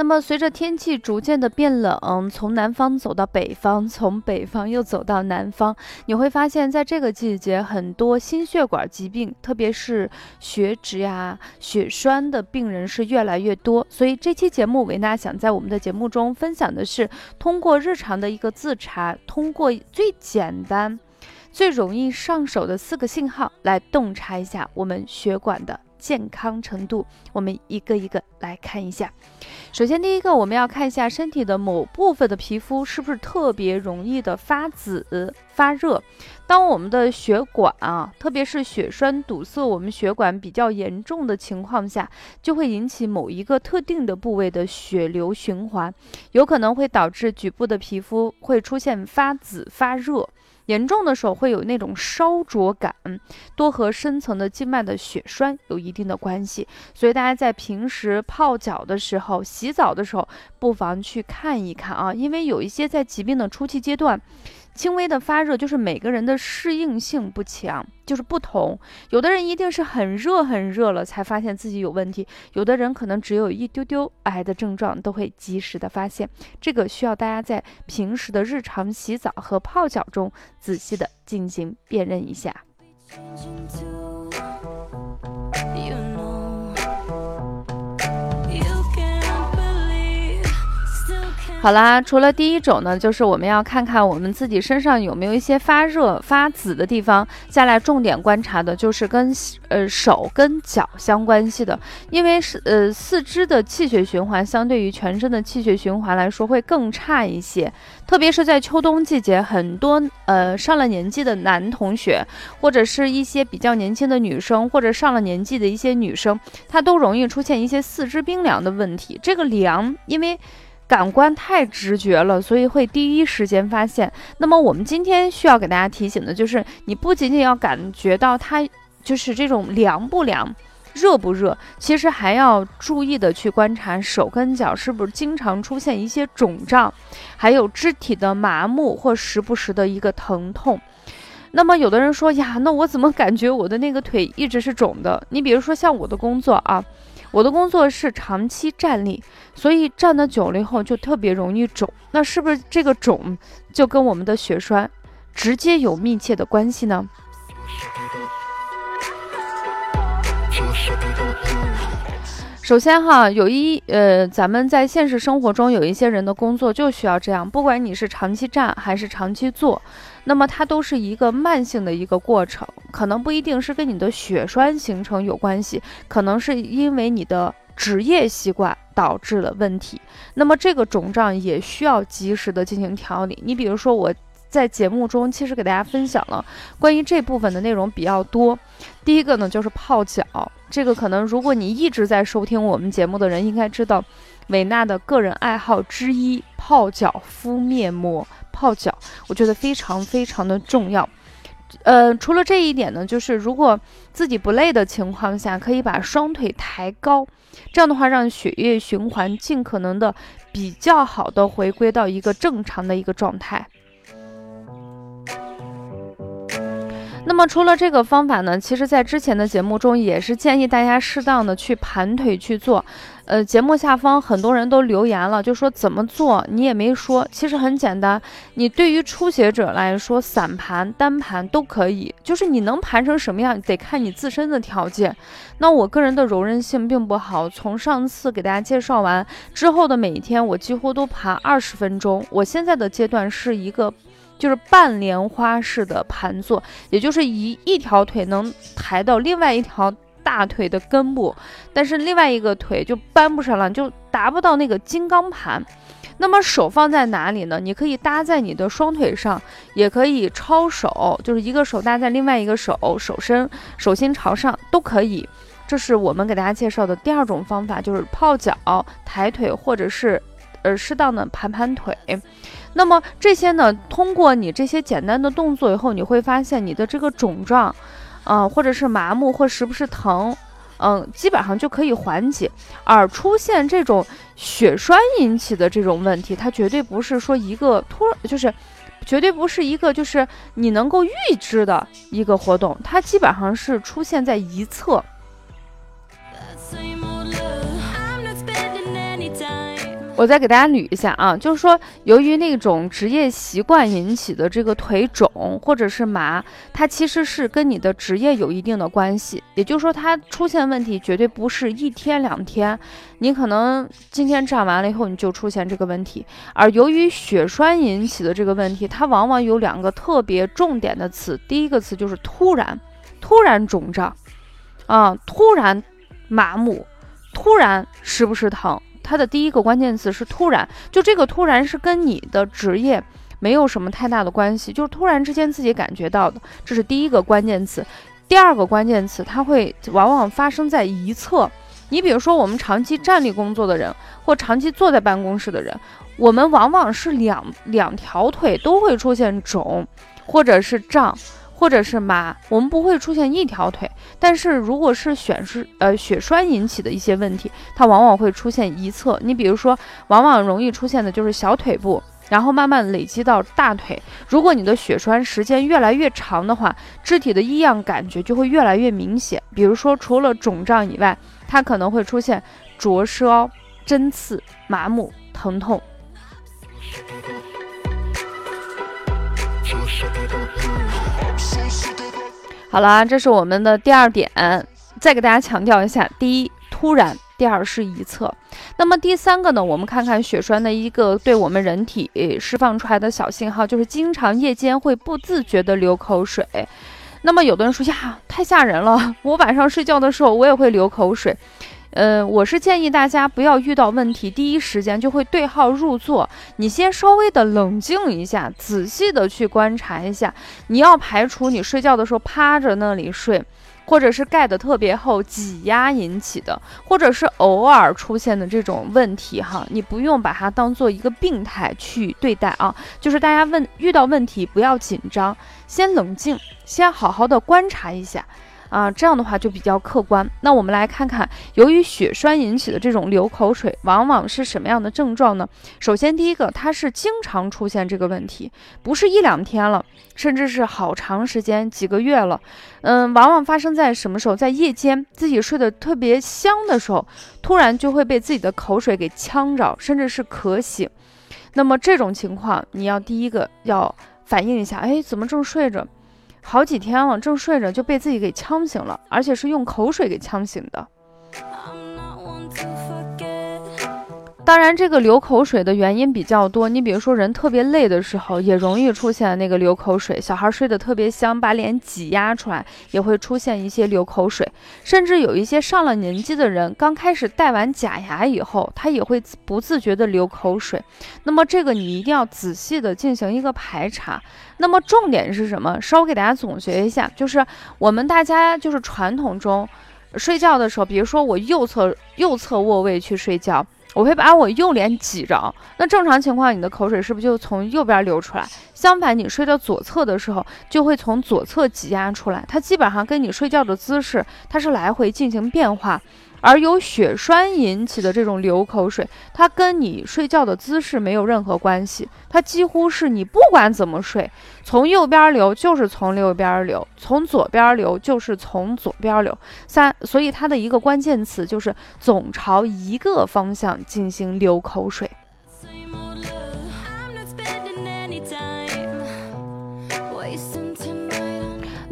那么，随着天气逐渐的变冷，从南方走到北方，从北方又走到南方，你会发现在这个季节，很多心血管疾病，特别是血脂呀、血栓的病人是越来越多。所以这期节目，维娜想在我们的节目中分享的是，通过日常的一个自查，通过最简单、最容易上手的四个信号来洞察一下我们血管的。健康程度，我们一个一个来看一下。首先，第一个，我们要看一下身体的某部分的皮肤是不是特别容易的发紫、发热。当我们的血管啊，特别是血栓堵塞，我们血管比较严重的情况下，就会引起某一个特定的部位的血流循环，有可能会导致局部的皮肤会出现发紫、发热。严重的时候会有那种烧灼感，多和深层的静脉的血栓有一定的关系，所以大家在平时泡脚的时候、洗澡的时候，不妨去看一看啊，因为有一些在疾病的初期阶段。轻微的发热就是每个人的适应性不强，就是不同。有的人一定是很热很热了才发现自己有问题，有的人可能只有一丢丢癌的症状都会及时的发现。这个需要大家在平时的日常洗澡和泡脚中仔细的进行辨认一下。好啦，除了第一种呢，就是我们要看看我们自己身上有没有一些发热、发紫的地方。下来重点观察的就是跟呃手跟脚相关系的，因为是呃四肢的气血循环相对于全身的气血循环来说会更差一些，特别是在秋冬季节，很多呃上了年纪的男同学，或者是一些比较年轻的女生，或者上了年纪的一些女生，她都容易出现一些四肢冰凉的问题。这个凉，因为感官太直觉了，所以会第一时间发现。那么我们今天需要给大家提醒的就是，你不仅仅要感觉到它就是这种凉不凉、热不热，其实还要注意的去观察手跟脚是不是经常出现一些肿胀，还有肢体的麻木或时不时的一个疼痛。那么有的人说呀，那我怎么感觉我的那个腿一直是肿的？你比如说像我的工作啊。我的工作是长期站立，所以站的久了以后就特别容易肿。那是不是这个肿就跟我们的血栓直接有密切的关系呢？首先哈，有一呃，咱们在现实生活中有一些人的工作就需要这样，不管你是长期站还是长期坐，那么它都是一个慢性的一个过程，可能不一定是跟你的血栓形成有关系，可能是因为你的职业习惯导致了问题。那么这个肿胀也需要及时的进行调理。你比如说我。在节目中，其实给大家分享了关于这部分的内容比较多。第一个呢，就是泡脚。这个可能如果你一直在收听我们节目的人，应该知道，维娜的个人爱好之一——泡脚敷面膜。泡脚，我觉得非常非常的重要。呃，除了这一点呢，就是如果自己不累的情况下，可以把双腿抬高，这样的话，让血液循环尽可能的比较好的回归到一个正常的一个状态。那么除了这个方法呢，其实，在之前的节目中也是建议大家适当的去盘腿去做。呃，节目下方很多人都留言了，就说怎么做，你也没说。其实很简单，你对于初学者来说，散盘、单盘都可以，就是你能盘成什么样，得看你自身的条件。那我个人的柔韧性并不好，从上次给大家介绍完之后的每一天，我几乎都盘二十分钟。我现在的阶段是一个。就是半莲花式的盘坐，也就是一一条腿能抬到另外一条大腿的根部，但是另外一个腿就搬不上了，就达不到那个金刚盘。那么手放在哪里呢？你可以搭在你的双腿上，也可以抄手，就是一个手搭在另外一个手手身手心朝上都可以。这是我们给大家介绍的第二种方法，就是泡脚、抬腿，或者是呃适当的盘盘腿。那么这些呢，通过你这些简单的动作以后，你会发现你的这个肿胀，啊，或者是麻木，或时不时疼。嗯，基本上就可以缓解，而出现这种血栓引起的这种问题，它绝对不是说一个突，就是，绝对不是一个就是你能够预知的一个活动，它基本上是出现在一侧。我再给大家捋一下啊，就是说，由于那种职业习惯引起的这个腿肿或者是麻，它其实是跟你的职业有一定的关系。也就是说，它出现问题绝对不是一天两天，你可能今天站完了以后你就出现这个问题。而由于血栓引起的这个问题，它往往有两个特别重点的词，第一个词就是突然，突然肿胀，啊，突然麻木，突然时不时疼。它的第一个关键词是突然，就这个突然是跟你的职业没有什么太大的关系，就是突然之间自己感觉到的，这是第一个关键词。第二个关键词，它会往往发生在一侧。你比如说，我们长期站立工作的人，或长期坐在办公室的人，我们往往是两两条腿都会出现肿，或者是胀。或者是麻，我们不会出现一条腿，但是如果是血是呃血栓引起的一些问题，它往往会出现一侧。你比如说，往往容易出现的就是小腿部，然后慢慢累积到大腿。如果你的血栓时间越来越长的话，肢体的异样感觉就会越来越明显。比如说，除了肿胀以外，它可能会出现灼烧、针刺、麻木、疼痛。好了，这是我们的第二点，再给大家强调一下：第一，突然；第二是一侧。那么第三个呢？我们看看血栓的一个对我们人体释放出来的小信号，就是经常夜间会不自觉的流口水。那么有的人说呀，太吓人了，我晚上睡觉的时候我也会流口水。呃，我是建议大家不要遇到问题，第一时间就会对号入座。你先稍微的冷静一下，仔细的去观察一下。你要排除你睡觉的时候趴着那里睡，或者是盖的特别厚挤压引起的，或者是偶尔出现的这种问题哈。你不用把它当做一个病态去对待啊。就是大家问遇到问题不要紧张，先冷静，先好好的观察一下。啊，这样的话就比较客观。那我们来看看，由于血栓引起的这种流口水，往往是什么样的症状呢？首先，第一个，它是经常出现这个问题，不是一两天了，甚至是好长时间，几个月了。嗯，往往发生在什么时候？在夜间，自己睡得特别香的时候，突然就会被自己的口水给呛着，甚至是渴醒。那么这种情况，你要第一个要反映一下，哎，怎么正睡着？好几天了，正睡着就被自己给呛醒了，而且是用口水给呛醒的。当然，这个流口水的原因比较多。你比如说，人特别累的时候，也容易出现那个流口水。小孩睡得特别香，把脸挤压出来，也会出现一些流口水。甚至有一些上了年纪的人，刚开始戴完假牙以后，他也会不自觉的流口水。那么，这个你一定要仔细的进行一个排查。那么，重点是什么？稍微给大家总结一下，就是我们大家就是传统中睡觉的时候，比如说我右侧右侧卧位去睡觉。我会把我右脸挤着，那正常情况，你的口水是不是就从右边流出来？相反，你睡到左侧的时候，就会从左侧挤压出来。它基本上跟你睡觉的姿势，它是来回进行变化。而由血栓引起的这种流口水，它跟你睡觉的姿势没有任何关系，它几乎是你不管怎么睡，从右边流就是从右边流，从左边流就是从左边流。三，所以它的一个关键词就是总朝一个方向进行流口水。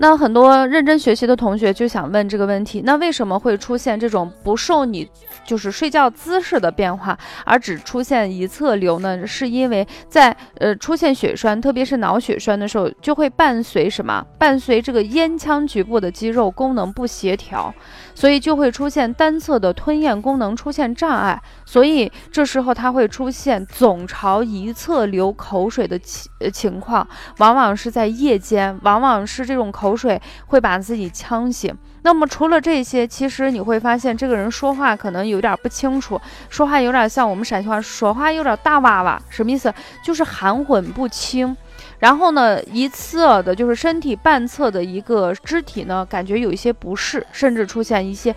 那很多认真学习的同学就想问这个问题：那为什么会出现这种不受你就是睡觉姿势的变化，而只出现一侧流呢？是因为在呃出现血栓，特别是脑血栓的时候，就会伴随什么？伴随这个咽腔局部的肌肉功能不协调。所以就会出现单侧的吞咽功能出现障碍，所以这时候它会出现总朝一侧流口水的情情况，往往是在夜间，往往是这种口水，会把自己呛醒。那么除了这些，其实你会发现这个人说话可能有点不清楚，说话有点像我们陕西话，说话有点大哇哇，什么意思？就是含混不清。然后呢，一侧的就是身体半侧的一个肢体呢，感觉有一些不适，甚至出现一些。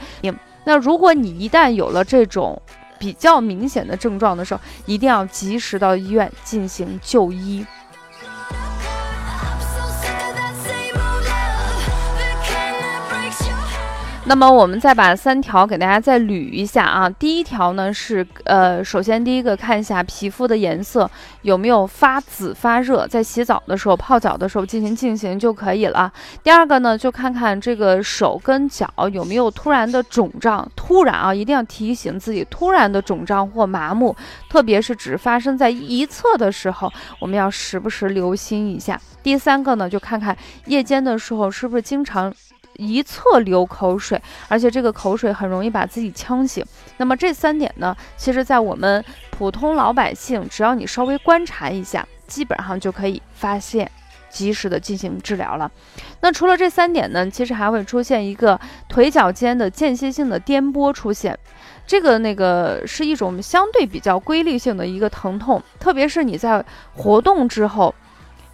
那如果你一旦有了这种比较明显的症状的时候，一定要及时到医院进行就医。那么我们再把三条给大家再捋一下啊。第一条呢是，呃，首先第一个看一下皮肤的颜色有没有发紫发热，在洗澡的时候、泡脚的时候进行进行就可以了。第二个呢，就看看这个手跟脚有没有突然的肿胀，突然啊，一定要提醒自己，突然的肿胀或麻木，特别是只发生在一侧的时候，我们要时不时留心一下。第三个呢，就看看夜间的时候是不是经常。一侧流口水，而且这个口水很容易把自己呛醒。那么这三点呢，其实，在我们普通老百姓，只要你稍微观察一下，基本上就可以发现，及时的进行治疗了。那除了这三点呢，其实还会出现一个腿脚间的间歇性的颠簸出现，这个那个是一种相对比较规律性的一个疼痛，特别是你在活动之后，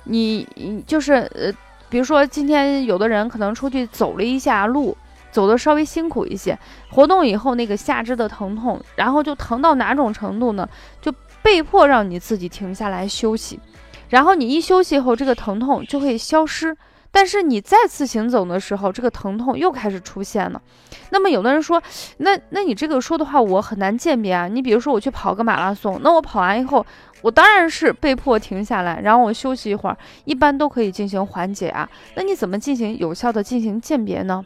你就是呃。比如说，今天有的人可能出去走了一下路，走的稍微辛苦一些，活动以后那个下肢的疼痛，然后就疼到哪种程度呢？就被迫让你自己停下来休息，然后你一休息后，这个疼痛就会消失。但是你再次行走的时候，这个疼痛又开始出现了。那么有的人说，那那你这个说的话我很难鉴别啊。你比如说我去跑个马拉松，那我跑完以后，我当然是被迫停下来，然后我休息一会儿，一般都可以进行缓解啊。那你怎么进行有效的进行鉴别呢？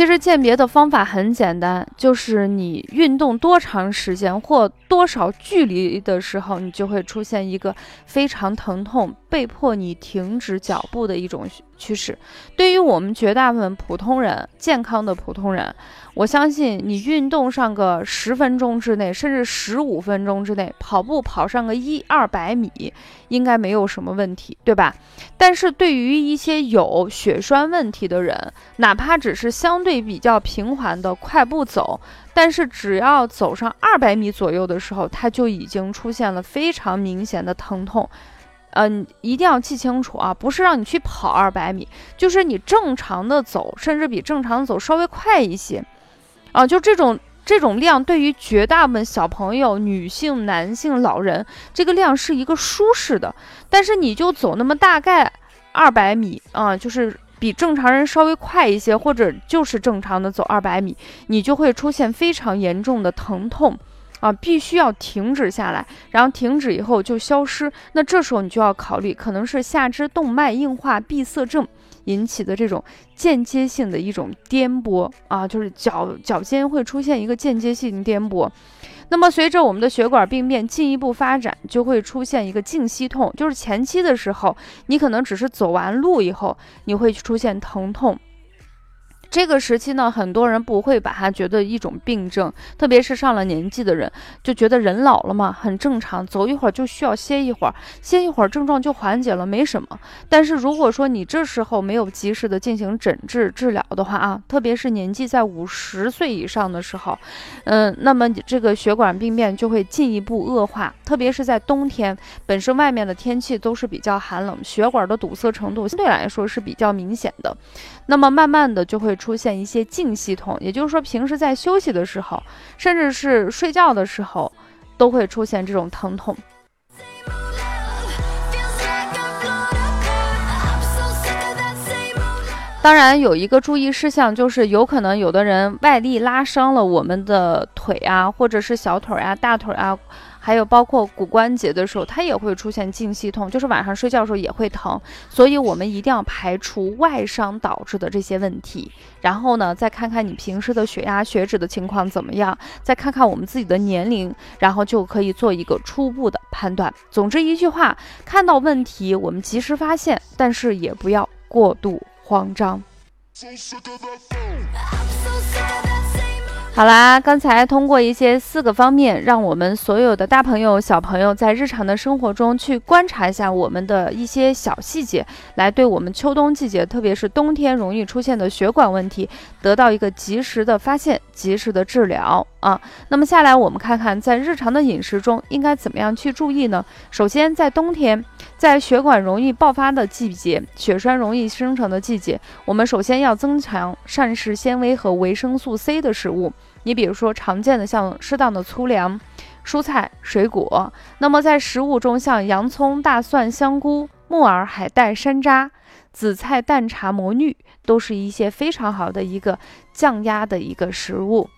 其实鉴别的方法很简单，就是你运动多长时间或多少距离的时候，你就会出现一个非常疼痛，被迫你停止脚步的一种趋势。对于我们绝大部分普通人，健康的普通人。我相信你运动上个十分钟之内，甚至十五分钟之内，跑步跑上个一二百米，应该没有什么问题，对吧？但是对于一些有血栓问题的人，哪怕只是相对比较平缓的快步走，但是只要走上二百米左右的时候，他就已经出现了非常明显的疼痛。嗯，一定要记清楚啊，不是让你去跑二百米，就是你正常的走，甚至比正常走稍微快一些。啊，就这种这种量，对于绝大部分小朋友、女性、男性、老人，这个量是一个舒适的。但是你就走那么大概二百米啊，就是比正常人稍微快一些，或者就是正常的走二百米，你就会出现非常严重的疼痛啊，必须要停止下来，然后停止以后就消失。那这时候你就要考虑，可能是下肢动脉硬化闭塞症。引起的这种间接性的一种颠簸啊，就是脚脚尖会出现一个间接性颠簸。那么随着我们的血管病变进一步发展，就会出现一个静息痛，就是前期的时候，你可能只是走完路以后，你会出现疼痛。这个时期呢，很多人不会把它觉得一种病症，特别是上了年纪的人，就觉得人老了嘛，很正常，走一会儿就需要歇一会儿，歇一会儿症状就缓解了，没什么。但是如果说你这时候没有及时的进行诊治治疗的话啊，特别是年纪在五十岁以上的时候，嗯，那么这个血管病变就会进一步恶化，特别是在冬天，本身外面的天气都是比较寒冷，血管的堵塞程度相对来说是比较明显的，那么慢慢的就会。出现一些静系统，也就是说，平时在休息的时候，甚至是睡觉的时候，都会出现这种疼痛。当然，有一个注意事项，就是有可能有的人外力拉伤了我们的腿啊，或者是小腿啊、大腿啊。还有包括骨关节的时候，它也会出现静息痛，就是晚上睡觉的时候也会疼，所以我们一定要排除外伤导致的这些问题。然后呢，再看看你平时的血压、血脂的情况怎么样，再看看我们自己的年龄，然后就可以做一个初步的判断。总之一句话，看到问题我们及时发现，但是也不要过度慌张。好啦，刚才通过一些四个方面，让我们所有的大朋友、小朋友在日常的生活中去观察一下我们的一些小细节，来对我们秋冬季节，特别是冬天容易出现的血管问题，得到一个及时的发现、及时的治疗啊。那么下来，我们看看在日常的饮食中应该怎么样去注意呢？首先，在冬天，在血管容易爆发的季节，血栓容易生成的季节，我们首先要增强膳食纤维和维生素 C 的食物。你比如说，常见的像适当的粗粮、蔬菜、水果。那么在食物中，像洋葱、大蒜、香菇、木耳、海带、山楂、紫菜、淡茶、魔芋，都是一些非常好的一个降压的一个食物。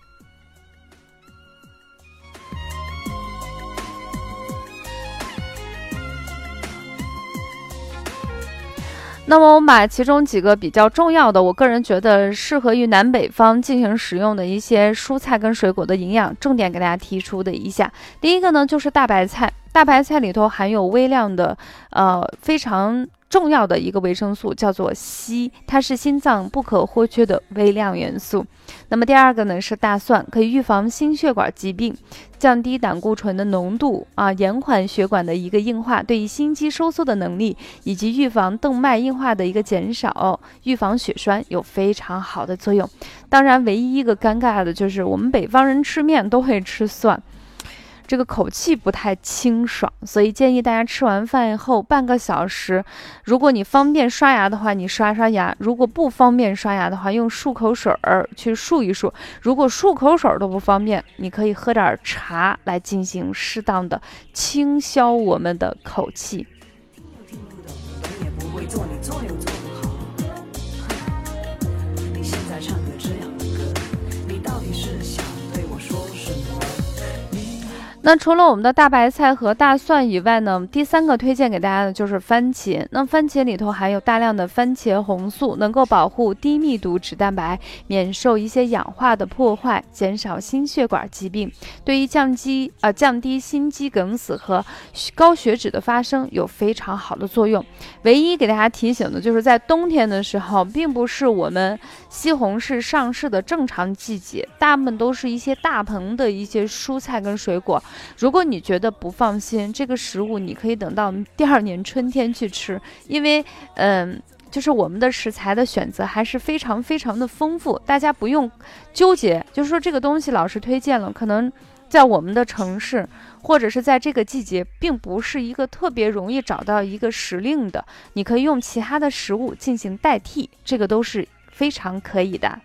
那么我们把其中几个比较重要的，我个人觉得适合于南北方进行食用的一些蔬菜跟水果的营养重点给大家提出的一下。第一个呢，就是大白菜，大白菜里头含有微量的，呃，非常。重要的一个维生素叫做硒，它是心脏不可或缺的微量元素。那么第二个呢是大蒜，可以预防心血管疾病，降低胆固醇的浓度啊，延缓血管的一个硬化，对于心肌收缩的能力，以及预防动脉硬化的一个减少，预防血栓有非常好的作用。当然，唯一一个尴尬的就是我们北方人吃面都会吃蒜。这个口气不太清爽，所以建议大家吃完饭以后半个小时，如果你方便刷牙的话，你刷刷牙；如果不方便刷牙的话，用漱口水儿去漱一漱；如果漱口水都不方便，你可以喝点茶来进行适当的清消我们的口气。那除了我们的大白菜和大蒜以外呢，第三个推荐给大家的就是番茄。那番茄里头含有大量的番茄红素，能够保护低密度脂蛋白免受一些氧化的破坏，减少心血管疾病，对于降低呃降低心肌梗死和高血脂的发生有非常好的作用。唯一给大家提醒的就是在冬天的时候，并不是我们西红柿上市的正常季节，大部分都是一些大棚的一些蔬菜跟水果。如果你觉得不放心这个食物，你可以等到第二年春天去吃，因为，嗯，就是我们的食材的选择还是非常非常的丰富，大家不用纠结，就是说这个东西老师推荐了，可能在我们的城市或者是在这个季节，并不是一个特别容易找到一个时令的，你可以用其他的食物进行代替，这个都是非常可以的。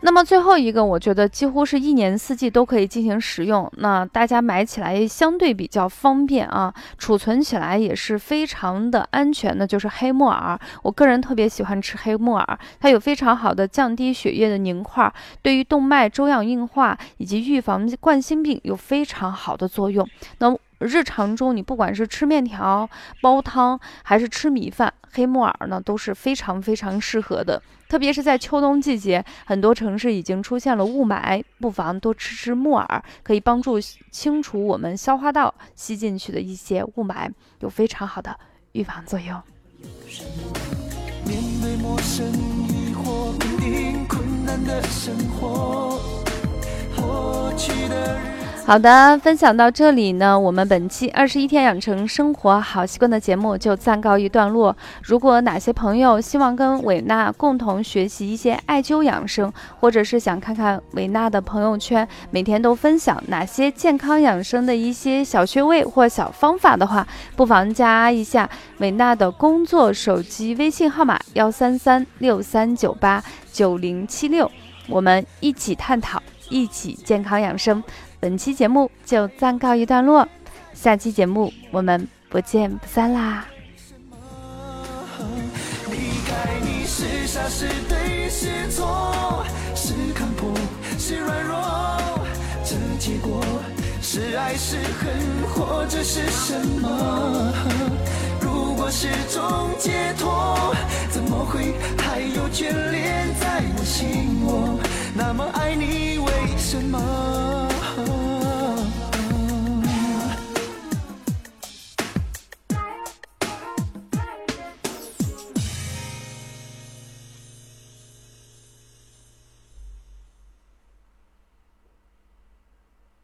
那么最后一个，我觉得几乎是一年四季都可以进行食用，那大家买起来相对比较方便啊，储存起来也是非常的安全的，就是黑木耳。我个人特别喜欢吃黑木耳，它有非常好的降低血液的凝块，对于动脉粥样硬化以及预防冠心病有非常好的作用。那日常中，你不管是吃面条、煲汤，还是吃米饭，黑木耳呢都是非常非常适合的。特别是在秋冬季节，很多城市已经出现了雾霾，不妨多吃吃木耳，可以帮助清除我们消化道吸进去的一些雾霾，有非常好的预防作用。面对陌生疑惑，肯定困难的生活，过去的好的，分享到这里呢，我们本期二十一天养成生活好习惯的节目就暂告一段落。如果哪些朋友希望跟伟娜共同学习一些艾灸养生，或者是想看看伟娜的朋友圈每天都分享哪些健康养生的一些小穴位或小方法的话，不妨加一下伟娜的工作手机微信号码幺三三六三九八九零七六，我们一起探讨，一起健康养生。本期节目就暂告一段落，下期节目我们不见不散啦！离开你是傻是对是错，是看破是软弱，这结果是爱是恨或者是什么？如果是种解脱，怎么会还有眷恋在我心窝？那么爱你为什么？